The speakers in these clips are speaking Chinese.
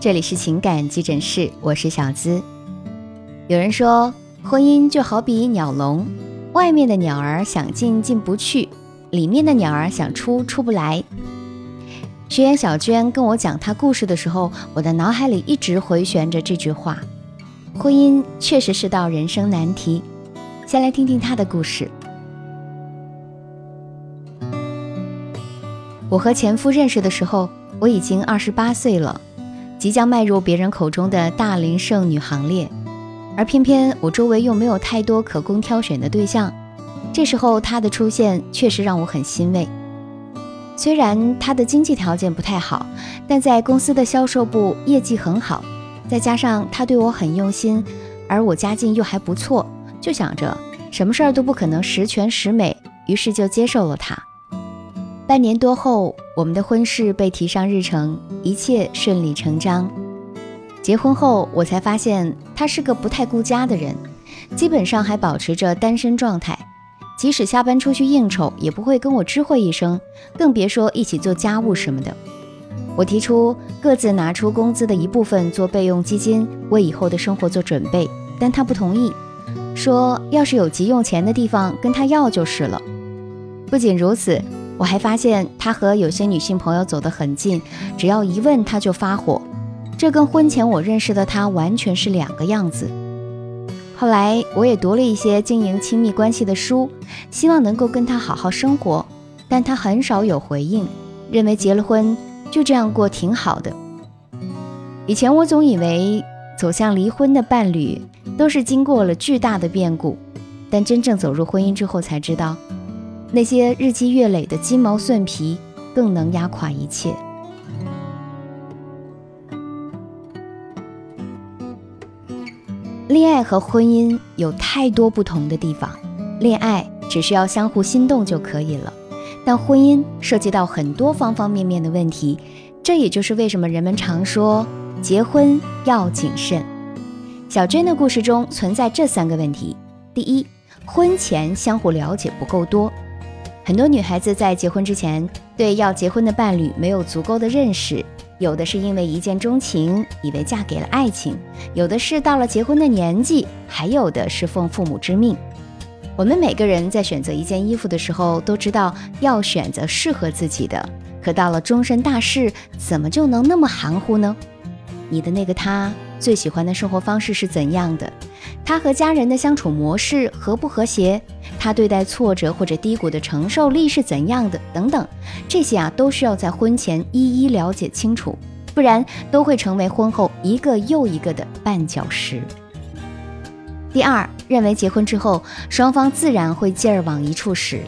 这里是情感急诊室，我是小资。有人说，婚姻就好比鸟笼，外面的鸟儿想进进不去，里面的鸟儿想出出不来。学员小娟跟我讲她故事的时候，我的脑海里一直回旋着这句话：婚姻确实是道人生难题。先来听听她的故事。我和前夫认识的时候，我已经二十八岁了。即将迈入别人口中的大龄剩女行列，而偏偏我周围又没有太多可供挑选的对象。这时候他的出现确实让我很欣慰。虽然他的经济条件不太好，但在公司的销售部业绩很好，再加上他对我很用心，而我家境又还不错，就想着什么事儿都不可能十全十美，于是就接受了他。半年多后，我们的婚事被提上日程，一切顺理成章。结婚后，我才发现他是个不太顾家的人，基本上还保持着单身状态。即使下班出去应酬，也不会跟我知会一声，更别说一起做家务什么的。我提出各自拿出工资的一部分做备用基金，为以后的生活做准备，但他不同意，说要是有急用钱的地方跟他要就是了。不仅如此。我还发现他和有些女性朋友走得很近，只要一问他就发火，这跟婚前我认识的他完全是两个样子。后来我也读了一些经营亲密关系的书，希望能够跟他好好生活，但他很少有回应，认为结了婚就这样过挺好的。以前我总以为走向离婚的伴侣都是经过了巨大的变故，但真正走入婚姻之后才知道。那些日积月累的鸡毛蒜皮，更能压垮一切。恋爱和婚姻有太多不同的地方，恋爱只需要相互心动就可以了，但婚姻涉及到很多方方面面的问题。这也就是为什么人们常说结婚要谨慎。小娟的故事中存在这三个问题：第一，婚前相互了解不够多。很多女孩子在结婚之前对要结婚的伴侣没有足够的认识，有的是因为一见钟情，以为嫁给了爱情；有的是到了结婚的年纪，还有的是奉父母之命。我们每个人在选择一件衣服的时候，都知道要选择适合自己的，可到了终身大事，怎么就能那么含糊呢？你的那个他最喜欢的生活方式是怎样的？他和家人的相处模式和不和谐？他对待挫折或者低谷的承受力是怎样的？等等，这些啊都需要在婚前一一了解清楚，不然都会成为婚后一个又一个的绊脚石。第二，认为结婚之后双方自然会劲儿往一处使。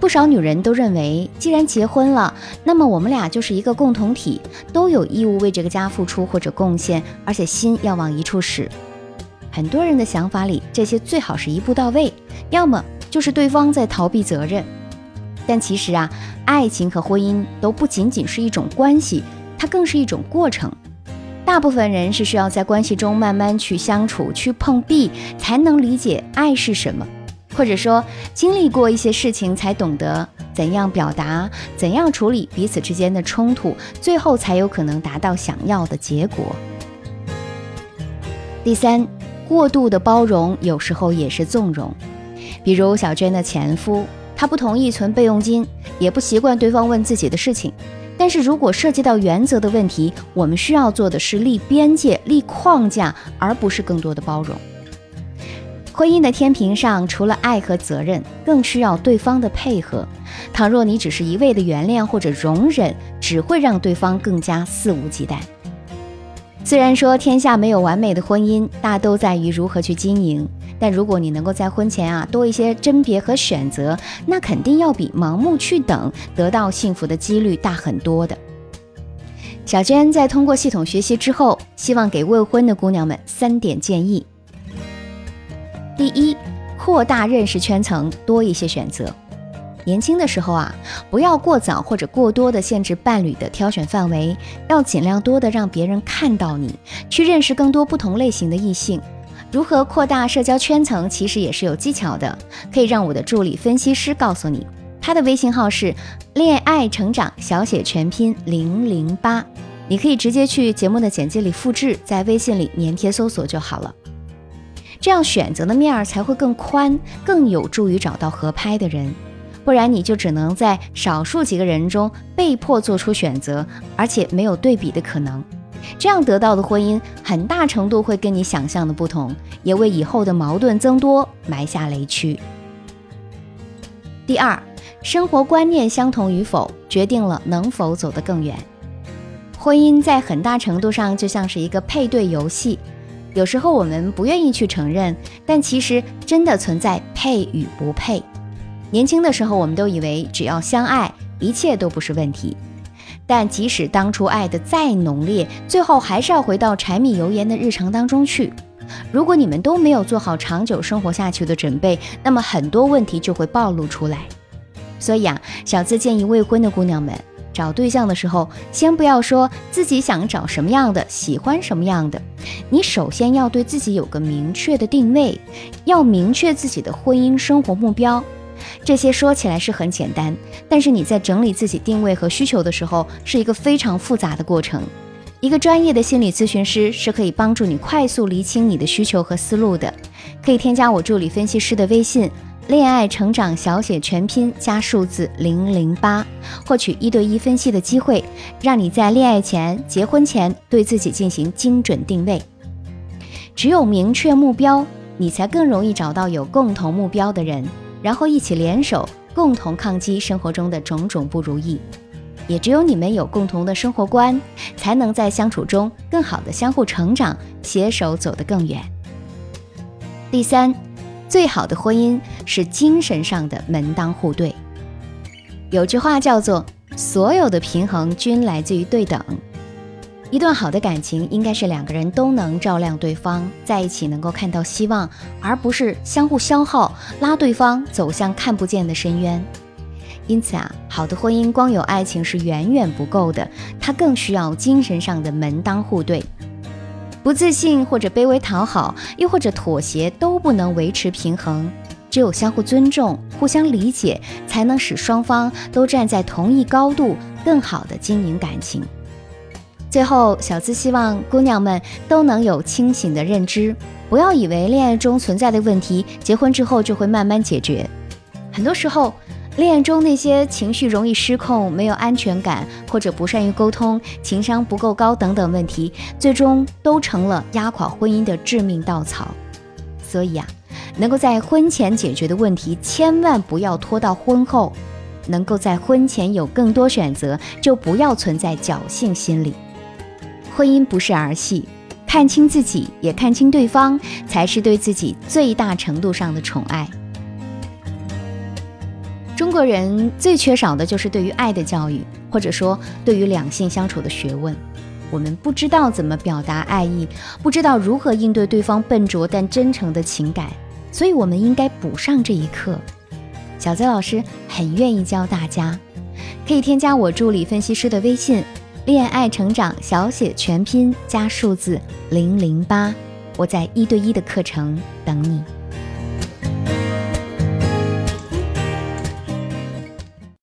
不少女人都认为，既然结婚了，那么我们俩就是一个共同体，都有义务为这个家付出或者贡献，而且心要往一处使。很多人的想法里，这些最好是一步到位，要么就是对方在逃避责任。但其实啊，爱情和婚姻都不仅仅是一种关系，它更是一种过程。大部分人是需要在关系中慢慢去相处、去碰壁，才能理解爱是什么。或者说，经历过一些事情，才懂得怎样表达、怎样处理彼此之间的冲突，最后才有可能达到想要的结果。第三，过度的包容有时候也是纵容。比如小娟的前夫，他不同意存备用金，也不习惯对方问自己的事情。但是如果涉及到原则的问题，我们需要做的是立边界、立框架，而不是更多的包容。婚姻的天平上，除了爱和责任，更需要对方的配合。倘若你只是一味的原谅或者容忍，只会让对方更加肆无忌惮。虽然说天下没有完美的婚姻，大都在于如何去经营。但如果你能够在婚前啊多一些甄别和选择，那肯定要比盲目去等得到幸福的几率大很多的。小娟在通过系统学习之后，希望给未婚的姑娘们三点建议。第一，扩大认识圈层，多一些选择。年轻的时候啊，不要过早或者过多的限制伴侣的挑选范围，要尽量多的让别人看到你，去认识更多不同类型的异性。如何扩大社交圈层，其实也是有技巧的，可以让我的助理分析师告诉你。他的微信号是恋爱成长小写全拼零零八，你可以直接去节目的简介里复制，在微信里粘贴搜索就好了。这样选择的面儿才会更宽，更有助于找到合拍的人。不然你就只能在少数几个人中被迫做出选择，而且没有对比的可能。这样得到的婚姻很大程度会跟你想象的不同，也为以后的矛盾增多埋下雷区。第二，生活观念相同与否，决定了能否走得更远。婚姻在很大程度上就像是一个配对游戏，有时候我们不愿意去承认，但其实真的存在配与不配。年轻的时候，我们都以为只要相爱，一切都不是问题。但即使当初爱的再浓烈，最后还是要回到柴米油盐的日常当中去。如果你们都没有做好长久生活下去的准备，那么很多问题就会暴露出来。所以啊，小资建议未婚的姑娘们找对象的时候，先不要说自己想找什么样的，喜欢什么样的，你首先要对自己有个明确的定位，要明确自己的婚姻生活目标。这些说起来是很简单，但是你在整理自己定位和需求的时候，是一个非常复杂的过程。一个专业的心理咨询师是可以帮助你快速理清你的需求和思路的。可以添加我助理分析师的微信“恋爱成长小写全拼加数字零零八”，获取一对一分析的机会，让你在恋爱前、结婚前对自己进行精准定位。只有明确目标，你才更容易找到有共同目标的人。然后一起联手，共同抗击生活中的种种不如意。也只有你们有共同的生活观，才能在相处中更好的相互成长，携手走得更远。第三，最好的婚姻是精神上的门当户对。有句话叫做：“所有的平衡均来自于对等。”一段好的感情应该是两个人都能照亮对方，在一起能够看到希望，而不是相互消耗，拉对方走向看不见的深渊。因此啊，好的婚姻光有爱情是远远不够的，它更需要精神上的门当户对。不自信或者卑微讨好，又或者妥协都不能维持平衡。只有相互尊重、互相理解，才能使双方都站在同一高度，更好的经营感情。最后，小资希望姑娘们都能有清醒的认知，不要以为恋爱中存在的问题，结婚之后就会慢慢解决。很多时候，恋爱中那些情绪容易失控、没有安全感，或者不善于沟通、情商不够高等等问题，最终都成了压垮婚姻的致命稻草。所以啊，能够在婚前解决的问题，千万不要拖到婚后；能够在婚前有更多选择，就不要存在侥幸心理。婚姻不是儿戏，看清自己，也看清对方，才是对自己最大程度上的宠爱。中国人最缺少的就是对于爱的教育，或者说对于两性相处的学问。我们不知道怎么表达爱意，不知道如何应对对方笨拙但真诚的情感，所以我们应该补上这一课。小泽老师很愿意教大家，可以添加我助理分析师的微信。恋爱成长小写全拼加数字零零八，我在一对一的课程等你。